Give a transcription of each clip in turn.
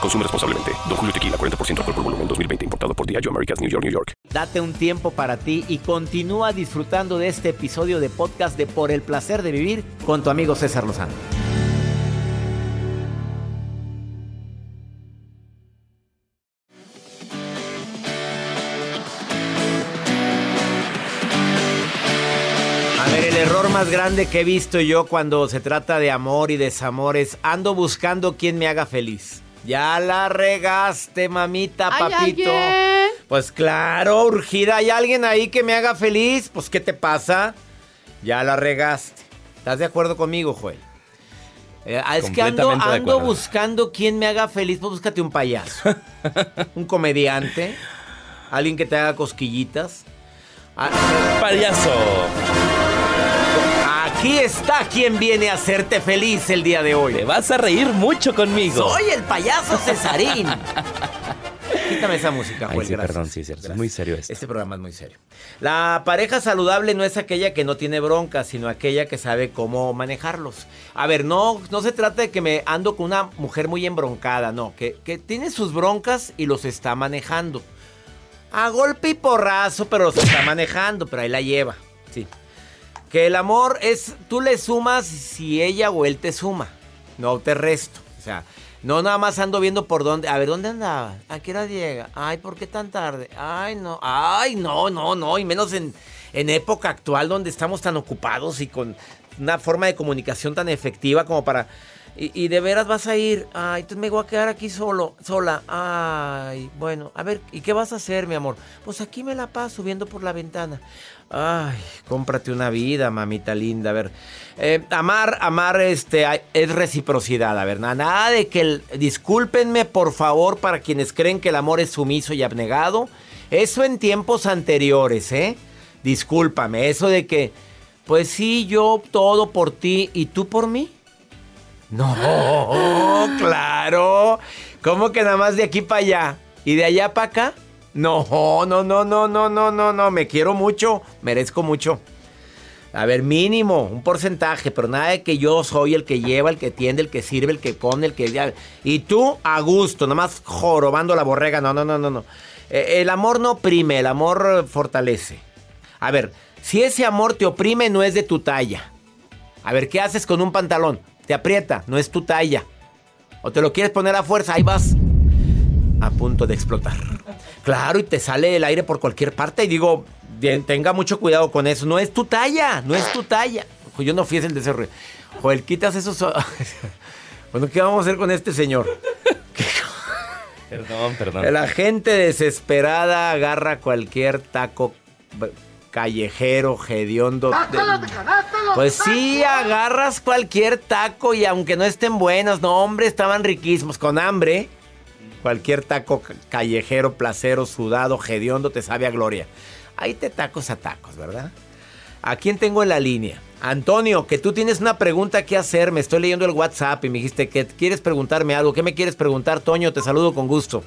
Consume responsablemente. Don Julio Tequila, 40% alcohol por volumen, 2020. Importado por Diageo Americas, New York, New York. Date un tiempo para ti y continúa disfrutando de este episodio de podcast de Por el Placer de Vivir con tu amigo César Lozano. Más grande que he visto yo cuando se trata de amor y desamor es ando buscando quien me haga feliz. Ya la regaste, mamita, ¿Hay papito. alguien? Pues claro, urgida. ¿Hay alguien ahí que me haga feliz? Pues, ¿qué te pasa? Ya la regaste. ¿Estás de acuerdo conmigo, Joel? Eh, es que ando, buscando quien me haga feliz. Pues búscate un payaso. un comediante. Alguien que te haga cosquillitas. Ah, Payaso. Aquí está quien viene a hacerte feliz el día de hoy. Te vas a reír mucho conmigo. Soy el payaso Cesarín. Quítame esa música, Ay, Joel, sí, gracias. perdón, sí, es cierto, es muy serio esto. Este programa es muy serio. La pareja saludable no es aquella que no tiene broncas, sino aquella que sabe cómo manejarlos. A ver, no, no se trata de que me ando con una mujer muy embroncada, no, que, que tiene sus broncas y los está manejando. A golpe y porrazo, pero los está manejando, pero ahí la lleva. Sí. Que el amor es, tú le sumas si ella o él te suma, no te resto. O sea, no nada más ando viendo por dónde, a ver, ¿dónde andaba? ¿A qué hora? Ay, ¿por qué tan tarde? Ay, no, ay, no, no, no, y menos en, en época actual donde estamos tan ocupados y con una forma de comunicación tan efectiva como para... Y, de veras vas a ir, ay, entonces me voy a quedar aquí solo, sola, ay, bueno, a ver, ¿y qué vas a hacer, mi amor? Pues aquí me la paso viendo por la ventana. Ay, cómprate una vida, mamita linda. A ver, eh, amar, amar este, es reciprocidad, a ver, nada, nada de que, el- discúlpenme por favor para quienes creen que el amor es sumiso y abnegado. Eso en tiempos anteriores, ¿eh? Discúlpame, eso de que, pues sí, yo todo por ti y tú por mí. No, claro. ¿Cómo que nada más de aquí para allá y de allá para acá? No, no, no, no, no, no, no, no. Me quiero mucho, merezco mucho. A ver, mínimo, un porcentaje, pero nada de que yo soy el que lleva, el que tiende, el que sirve, el que pone, el que... Y tú a gusto, nada más jorobando la borrega. No, no, no, no, no. Eh, el amor no oprime, el amor fortalece. A ver, si ese amor te oprime, no es de tu talla. A ver, ¿qué haces con un pantalón? Te aprieta, no es tu talla. O te lo quieres poner a fuerza, ahí vas a punto de explotar. Claro, y te sale el aire por cualquier parte. Y digo, bien, tenga mucho cuidado con eso. No es tu talla, no es tu talla. Yo no fui el desarrollo. Joel, quitas esos. bueno, ¿qué vamos a hacer con este señor? Perdón, perdón. La gente desesperada agarra cualquier taco callejero, hediondo. de- Pues sí, agarras cualquier taco y aunque no estén buenos, no, hombre, estaban riquísimos, con hambre. Cualquier taco ca- callejero, placero, sudado, hediondo, te sabe a gloria. Ahí te tacos a tacos, ¿verdad? ¿A quién tengo en la línea? Antonio, que tú tienes una pregunta que hacer. Me estoy leyendo el WhatsApp y me dijiste que quieres preguntarme algo. ¿Qué me quieres preguntar, Toño? Te saludo con gusto.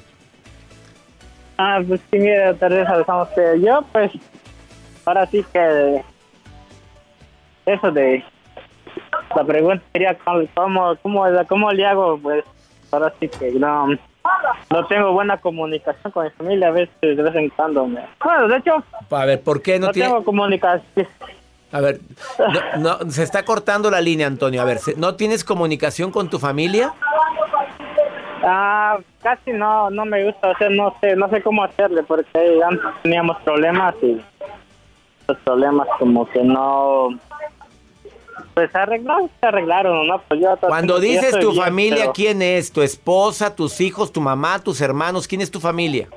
Ah, pues sí, mira, Teresa, estamos que yo, pues, ahora sí que eso de la pregunta sería cómo, cómo, cómo, le hago, pues, ahora sí que no, no tengo buena comunicación con mi familia, a veces, de vez en cuando. Me... Bueno, de hecho, A ver, ¿por qué no, no, tiene...? tengo comunicación. A ver, no, no, se está cortando la línea, Antonio. A ver, ¿se- ¿no tienes comunicación con tu familia? Ah, casi no no me gusta, o sea, no sé, no sé cómo hacerle porque antes teníamos problemas y los problemas como que no pues arreglaron, se arreglaron, ¿no? Pues yo Cuando dices tu bien, familia, pero ¿quién es? ¿Tu esposa, tus hijos, tu mamá, tus hermanos? ¿Quién es tu familia?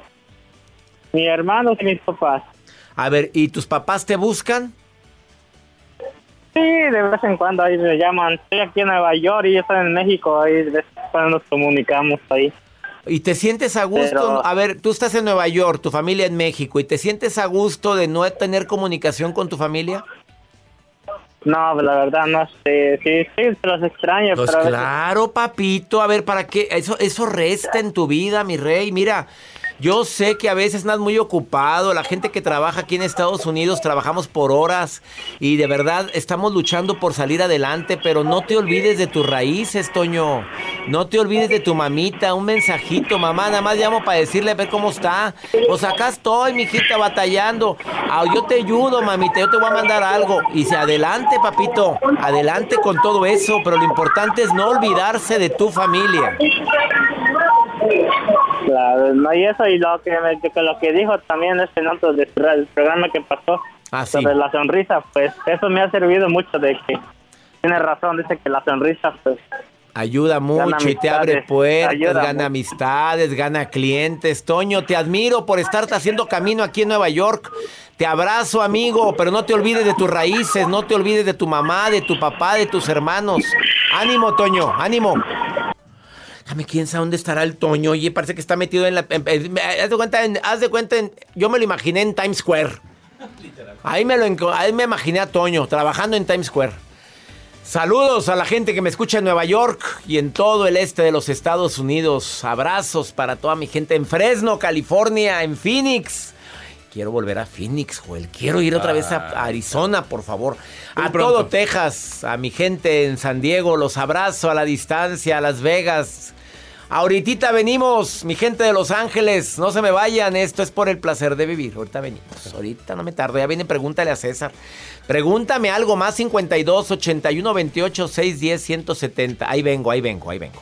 Mi hermano y mis papás. A ver, ¿y tus papás te buscan? Sí, de vez en cuando ahí me llaman. Estoy aquí en Nueva York y yo estoy en México. Ahí de vez en cuando nos comunicamos ahí. ¿Y te sientes a gusto? Pero- A ver, tú estás en Nueva York, tu familia en México, ¿y te sientes a gusto de no tener comunicación con tu familia? No, la verdad no sé. Sí, sí, se los extraño, Pues pero claro, papito. A ver, ¿para qué? Eso, eso resta en tu vida, mi rey. Mira, yo sé que a veces andas muy ocupado. La gente que trabaja aquí en Estados Unidos trabajamos por horas y de verdad estamos luchando por salir adelante, pero no te olvides de tus raíces, Toño. No te olvides de tu mamita. Un mensajito, mamá. Nada más llamo para decirle a ver cómo está. Pues acá estoy, mijita, batallando. Ah, yo te ayudo, mamita. Yo te voy a mandar algo. Y se adelante, papito. Adelante con todo eso. Pero lo importante es no olvidarse de tu familia. Claro, no, y eso y lo que, me- que lo que dijo también este en otro de- del programa que pasó Ah, sí. sobre la sonrisa, pues eso me ha servido mucho de que tiene razón, dice que la sonrisa pues Ayuda mucho y te abre puertas, gana mucho. amistades, gana clientes. Toño, te admiro por estarte haciendo camino aquí en Nueva York. Te abrazo, amigo, pero no te olvides de tus raíces, no te olvides de tu mamá, de tu papá, de tus hermanos. Ánimo, Toño, ánimo. Déjame, quién sabe dónde estará el Toño. Oye, parece que está metido en la. en- en- haz de cuenta, en- haz de cuenta en- yo me lo imaginé en Times Square. Ahí me lo ahí me imaginé a Toño trabajando en Times Square. Saludos a la gente que me escucha en Nueva York y en todo el este de los Estados Unidos. Abrazos para toda mi gente en Fresno, California, en Phoenix. Quiero volver a Phoenix, Joel. Quiero ir otra vez a a Arizona, por favor. A todo Texas, a mi gente en San Diego, los abrazo a la distancia, a Las Vegas. Ahorita venimos, mi gente de Los Ángeles, no se me vayan, esto es por el placer de vivir. Ahorita venimos, ahorita no me tardo, ya viene, pregúntale a César. Pregúntame algo más 52 81 28 610 170. Ahí vengo, ahí vengo, ahí vengo.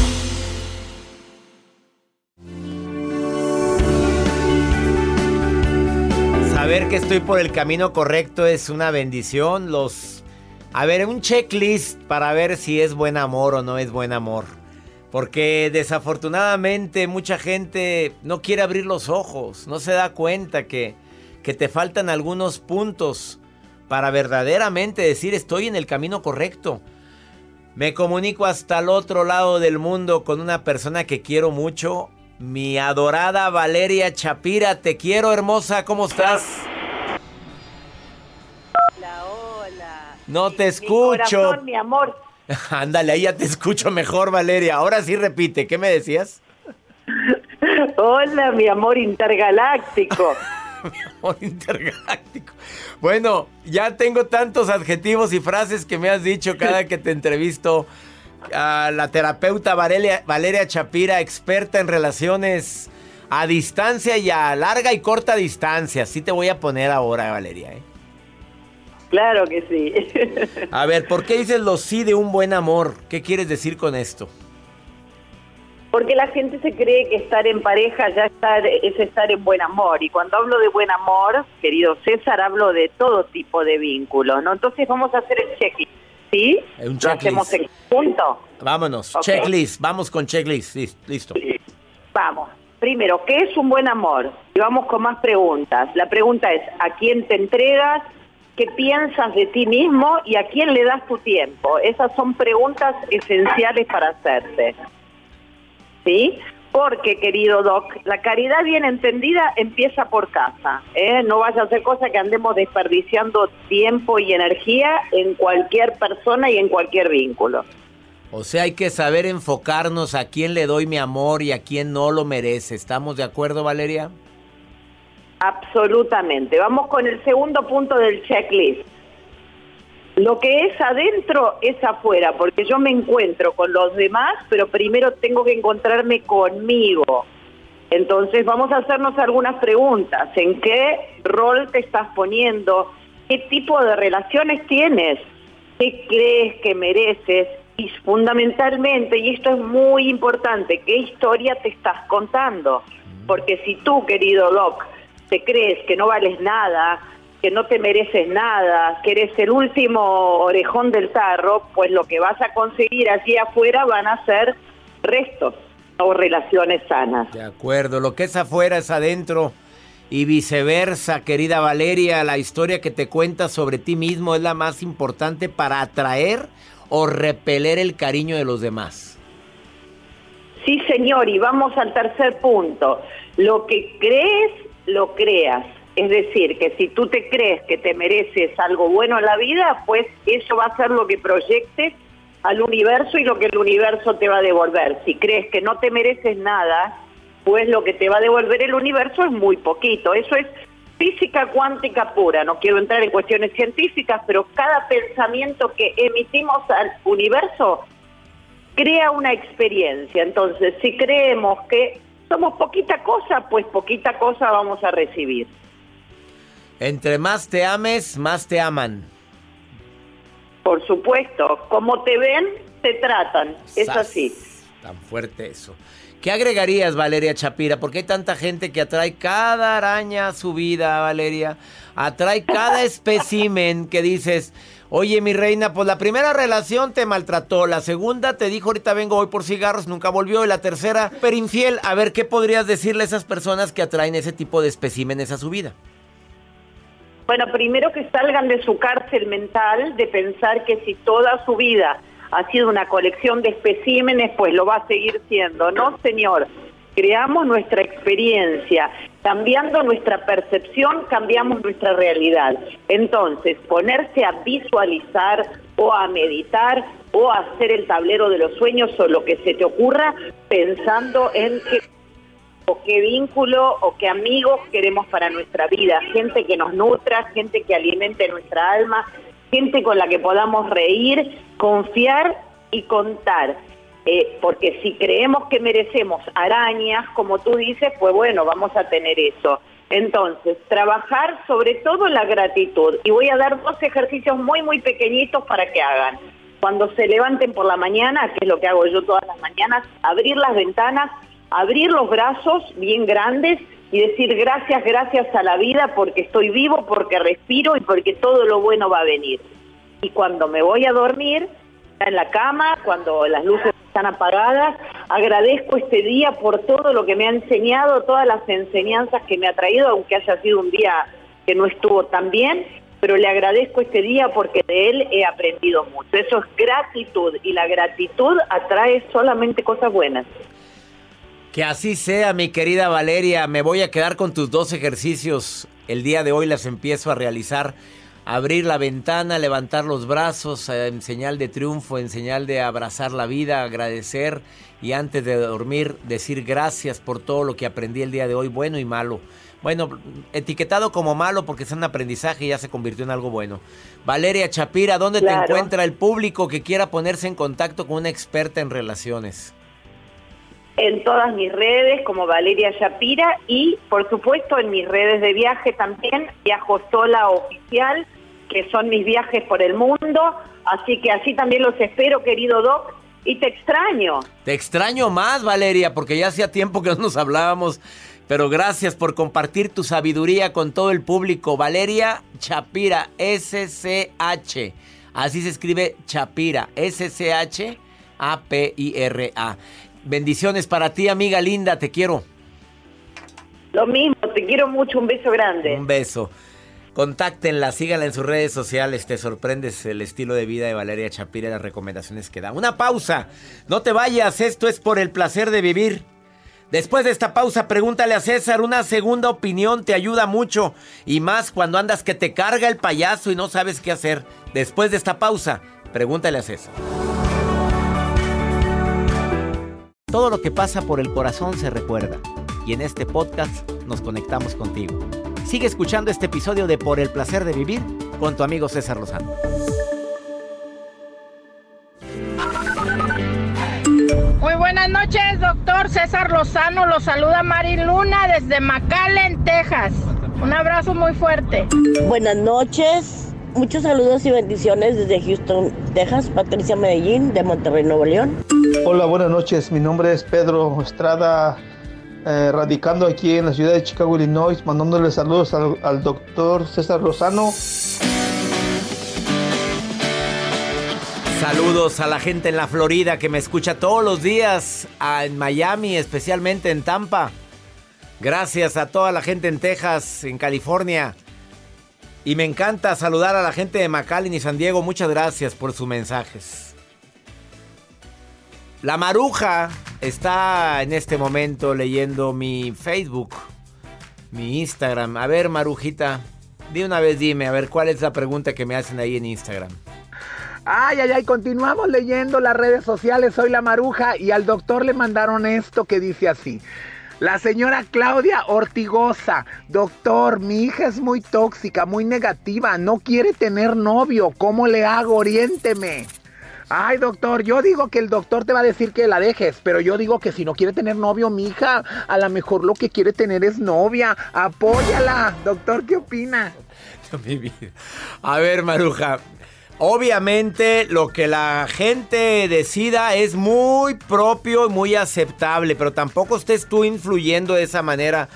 Saber que estoy por el camino correcto es una bendición. Los a ver, un checklist para ver si es buen amor o no es buen amor. Porque desafortunadamente mucha gente no quiere abrir los ojos, no se da cuenta que, que te faltan algunos puntos para verdaderamente decir estoy en el camino correcto. Me comunico hasta el otro lado del mundo con una persona que quiero mucho, mi adorada Valeria Chapira. Te quiero, hermosa, ¿cómo estás? Hola, hola. No te Mi escucho. corazón, mi amor. Ándale, ahí ya te escucho mejor, Valeria. Ahora sí repite, ¿qué me decías? Hola, mi amor intergaláctico. Amor intergaláctico. Bueno, ya tengo tantos adjetivos y frases que me has dicho cada que te entrevisto. A la terapeuta Valeria, Valeria Chapira, experta en relaciones a distancia y a larga y corta distancia. Sí te voy a poner ahora, Valeria. ¿eh? Claro que sí. A ver, ¿por qué dices lo sí de un buen amor? ¿Qué quieres decir con esto? Porque la gente se cree que estar en pareja ya estar, es estar en buen amor. Y cuando hablo de buen amor, querido César, hablo de todo tipo de vínculos, ¿no? Entonces vamos a hacer el checklist, ¿sí? Un Lo hacemos en conjunto. Vámonos, checklist, vamos con checklist, lis- listo. Vamos. primero, ¿qué es un buen amor? Y vamos con más preguntas. La pregunta es, ¿a quién te entregas? ¿Qué piensas de ti mismo? ¿Y a quién le das tu tiempo? Esas son preguntas esenciales para hacerte. ¿Sí? Porque, querido Doc, la caridad bien entendida empieza por casa. ¿eh? No vaya a ser cosa que andemos desperdiciando tiempo y energía en cualquier persona y en cualquier vínculo. O sea, hay que saber enfocarnos a quién le doy mi amor y a quién no lo merece. ¿Estamos de acuerdo, Valeria? Absolutamente. Vamos con el segundo punto del checklist. Lo que es adentro es afuera, porque yo me encuentro con los demás, pero primero tengo que encontrarme conmigo. Entonces vamos a hacernos algunas preguntas. ¿En qué rol te estás poniendo? ¿Qué tipo de relaciones tienes? ¿Qué crees que mereces? Y fundamentalmente, y esto es muy importante, ¿qué historia te estás contando? Porque si tú, querido Doc, te crees que no vales nada, que no te mereces nada, que eres el último orejón del tarro, pues lo que vas a conseguir allí afuera van a ser restos o relaciones sanas. De acuerdo, lo que es afuera es adentro y viceversa, querida Valeria, la historia que te cuentas sobre ti mismo es la más importante para atraer o repeler el cariño de los demás. Sí, señor, y vamos al tercer punto. Lo que crees lo creas. Es decir, que si tú te crees que te mereces algo bueno en la vida, pues eso va a ser lo que proyectes al universo y lo que el universo te va a devolver. Si crees que no te mereces nada, pues lo que te va a devolver el universo es muy poquito. Eso es física cuántica pura. No quiero entrar en cuestiones científicas, pero cada pensamiento que emitimos al universo crea una experiencia. Entonces, si creemos que somos poquita cosa, pues poquita cosa vamos a recibir. Entre más te ames, más te aman. Por supuesto, como te ven, te tratan. Es así. Tan fuerte eso. ¿Qué agregarías, Valeria Chapira? Porque hay tanta gente que atrae cada araña a su vida, Valeria. Atrae cada espécimen que dices, Oye, mi reina, pues la primera relación te maltrató, la segunda te dijo ahorita vengo hoy por cigarros, nunca volvió, y la tercera, pero infiel. A ver, ¿qué podrías decirle a esas personas que atraen ese tipo de especímenes a su vida? Bueno, primero que salgan de su cárcel mental de pensar que si toda su vida ha sido una colección de especímenes, pues lo va a seguir siendo. No, señor creamos nuestra experiencia, cambiando nuestra percepción, cambiamos nuestra realidad. Entonces, ponerse a visualizar o a meditar o a hacer el tablero de los sueños o lo que se te ocurra pensando en qué o qué vínculo o qué amigos queremos para nuestra vida, gente que nos nutra, gente que alimente nuestra alma, gente con la que podamos reír, confiar y contar. Eh, porque si creemos que merecemos arañas, como tú dices, pues bueno, vamos a tener eso. Entonces, trabajar sobre todo la gratitud. Y voy a dar dos ejercicios muy, muy pequeñitos para que hagan. Cuando se levanten por la mañana, que es lo que hago yo todas las mañanas, abrir las ventanas, abrir los brazos bien grandes y decir gracias, gracias a la vida porque estoy vivo, porque respiro y porque todo lo bueno va a venir. Y cuando me voy a dormir, en la cama, cuando las luces están apagadas. Agradezco este día por todo lo que me ha enseñado, todas las enseñanzas que me ha traído, aunque haya sido un día que no estuvo tan bien, pero le agradezco este día porque de él he aprendido mucho. Eso es gratitud y la gratitud atrae solamente cosas buenas. Que así sea, mi querida Valeria. Me voy a quedar con tus dos ejercicios. El día de hoy las empiezo a realizar abrir la ventana, levantar los brazos eh, en señal de triunfo, en señal de abrazar la vida, agradecer y antes de dormir decir gracias por todo lo que aprendí el día de hoy, bueno y malo. Bueno, etiquetado como malo porque es un aprendizaje y ya se convirtió en algo bueno. Valeria Chapira, ¿dónde te encuentra el público que quiera ponerse en contacto con una experta en relaciones? En todas mis redes como Valeria Chapira y por supuesto en mis redes de viaje también, Viajo Sola Oficial que son mis viajes por el mundo. Así que así también los espero, querido Doc. Y te extraño. Te extraño más, Valeria, porque ya hacía tiempo que no nos hablábamos. Pero gracias por compartir tu sabiduría con todo el público. Valeria Chapira, S-C-H. Así se escribe Chapira, S-C-H-A-P-I-R-A. Bendiciones para ti, amiga linda, te quiero. Lo mismo, te quiero mucho, un beso grande. Un beso. Contáctenla, síganla en sus redes sociales. Te sorprendes el estilo de vida de Valeria Chapira y las recomendaciones que da. Una pausa. No te vayas, esto es por el placer de vivir. Después de esta pausa, pregúntale a César. Una segunda opinión te ayuda mucho. Y más cuando andas que te carga el payaso y no sabes qué hacer. Después de esta pausa, pregúntale a César. Todo lo que pasa por el corazón se recuerda. Y en este podcast nos conectamos contigo. Sigue escuchando este episodio de Por el placer de vivir con tu amigo César Lozano. Muy buenas noches, doctor César Lozano. Lo saluda Mari Luna desde McAllen, Texas. Un abrazo muy fuerte. Buenas noches. Muchos saludos y bendiciones desde Houston, Texas. Patricia Medellín, de Monterrey, Nuevo León. Hola, buenas noches. Mi nombre es Pedro Estrada, eh, radicando aquí en la ciudad de Chicago, Illinois, mandándole saludos al, al doctor César Lozano. Saludos a la gente en la Florida que me escucha todos los días, a- en Miami, especialmente en Tampa. Gracias a toda la gente en Texas, en California. Y me encanta saludar a la gente de McAllen y San Diego. Muchas gracias por sus mensajes. La Maruja está en este momento leyendo mi Facebook, mi Instagram. A ver, Marujita, de una vez dime, a ver cuál es la pregunta que me hacen ahí en Instagram. Ay, ay, ay, continuamos leyendo las redes sociales. Soy la Maruja y al doctor le mandaron esto que dice así. La señora Claudia Ortigosa, doctor, mi hija es muy tóxica, muy negativa, no quiere tener novio, ¿cómo le hago? Oriénteme. Ay, doctor, yo digo que el doctor te va a decir que la dejes, pero yo digo que si no quiere tener novio, mi hija, a lo mejor lo que quiere tener es novia. Apóyala. Doctor, ¿qué opina? Mi vida. A ver, Maruja. Obviamente lo que la gente decida es muy propio y muy aceptable, pero tampoco estés tú influyendo de esa manera.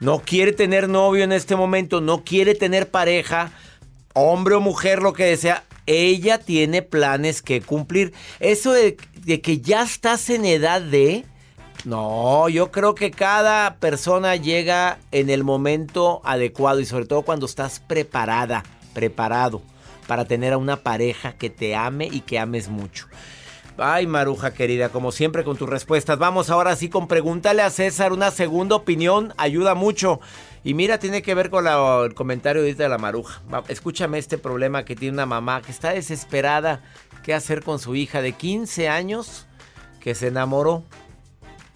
No quiere tener novio en este momento, no quiere tener pareja, hombre o mujer, lo que desea. Ella tiene planes que cumplir. Eso de, de que ya estás en edad de... No, yo creo que cada persona llega en el momento adecuado y sobre todo cuando estás preparada, preparado para tener a una pareja que te ame y que ames mucho. Ay, Maruja querida, como siempre con tus respuestas. Vamos ahora sí con pregúntale a César una segunda opinión, ayuda mucho. Y mira, tiene que ver con la- el comentario de la Maruja. Escúchame este problema que tiene una mamá que está desesperada. ¿Qué hacer con su hija de 15 años que se enamoró?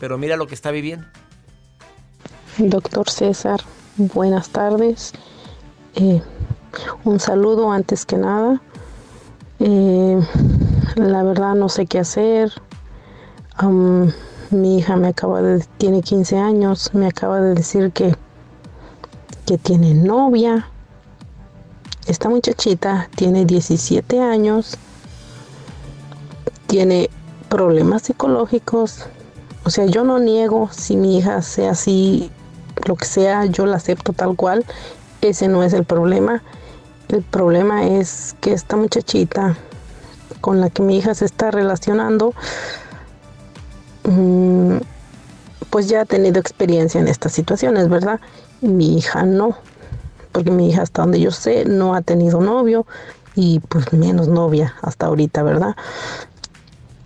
Pero mira lo que está viviendo. Doctor César, buenas tardes. Eh, un saludo antes que nada. Eh, la verdad no sé qué hacer. Mi hija me acaba de, tiene 15 años, me acaba de decir que, que tiene novia. Esta muchachita tiene 17 años, tiene problemas psicológicos. O sea, yo no niego si mi hija sea así, lo que sea, yo la acepto tal cual. Ese no es el problema. El problema es que esta muchachita con la que mi hija se está relacionando, mm, pues ya ha tenido experiencia en estas situaciones, ¿verdad? Mi hija no, porque mi hija hasta donde yo sé no ha tenido novio y pues menos novia hasta ahorita, ¿verdad?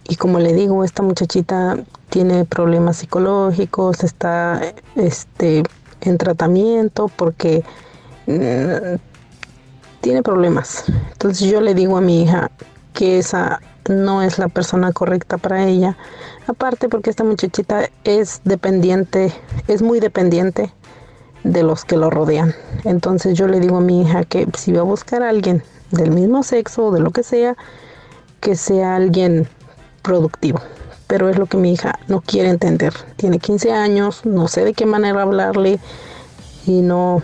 Y como le digo, esta muchachita tiene problemas psicológicos, está este, en tratamiento porque mm, tiene problemas. Entonces yo le digo a mi hija que esa no es la persona correcta para ella. Aparte porque esta muchachita es dependiente, es muy dependiente de los que lo rodean. Entonces yo le digo a mi hija que si va a buscar a alguien del mismo sexo o de lo que sea, que sea alguien productivo. Pero es lo que mi hija no quiere entender. Tiene 15 años, no sé de qué manera hablarle y no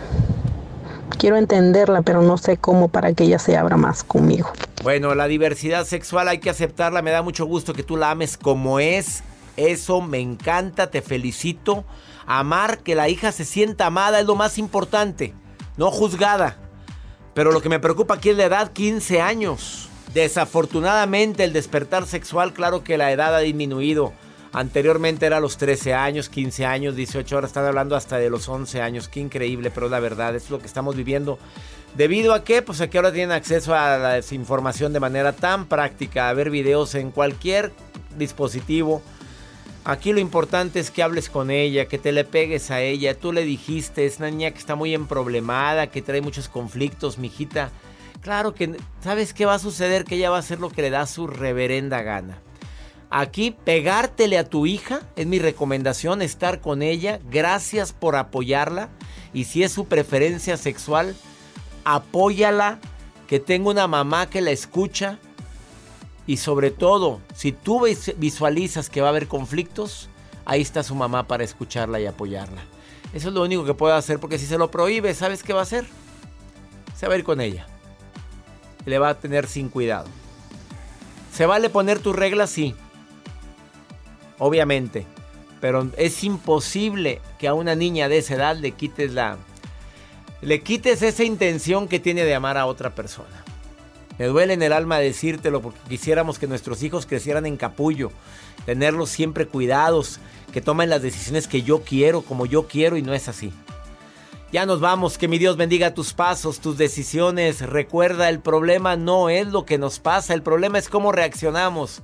quiero entenderla, pero no sé cómo para que ella se abra más conmigo. Bueno, la diversidad sexual hay que aceptarla. Me da mucho gusto que tú la ames como es. Eso me encanta, te felicito. Amar, que la hija se sienta amada es lo más importante, no juzgada. Pero lo que me preocupa aquí es la edad, 15 años. Desafortunadamente el despertar sexual, claro que la edad ha disminuido Anteriormente era los 13 años, 15 años, 18, ahora están hablando hasta de los 11 años. Qué increíble, pero la verdad, es lo que estamos viviendo. ¿Debido a qué? Pues a que ahora tienen acceso a la información de manera tan práctica, a ver videos en cualquier dispositivo. Aquí lo importante es que hables con ella, que te le pegues a ella. Tú le dijiste, es una niña que está muy emproblemada, que trae muchos conflictos, mijita. Claro que, ¿sabes qué va a suceder? Que ella va a hacer lo que le da su reverenda gana. Aquí, pegártele a tu hija es mi recomendación, estar con ella. Gracias por apoyarla. Y si es su preferencia sexual, apóyala. Que tenga una mamá que la escucha. Y sobre todo, si tú visualizas que va a haber conflictos, ahí está su mamá para escucharla y apoyarla. Eso es lo único que puede hacer, porque si se lo prohíbe, ¿sabes qué va a hacer? Se va a ir con ella. Le va a tener sin cuidado. ¿Se vale poner tus reglas? Sí obviamente. Pero es imposible que a una niña de esa edad le quites la. Le quites esa intención que tiene de amar a otra persona. Me duele en el alma decírtelo porque quisiéramos que nuestros hijos crecieran en capullo, tenerlos siempre cuidados, que tomen las decisiones que yo quiero, como yo quiero y no es así. Ya nos vamos, que mi Dios bendiga tus pasos, tus decisiones. Recuerda, el problema no es lo que nos pasa, el problema es cómo reaccionamos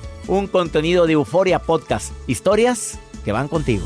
un contenido de Euforia Podcast. Historias que van contigo.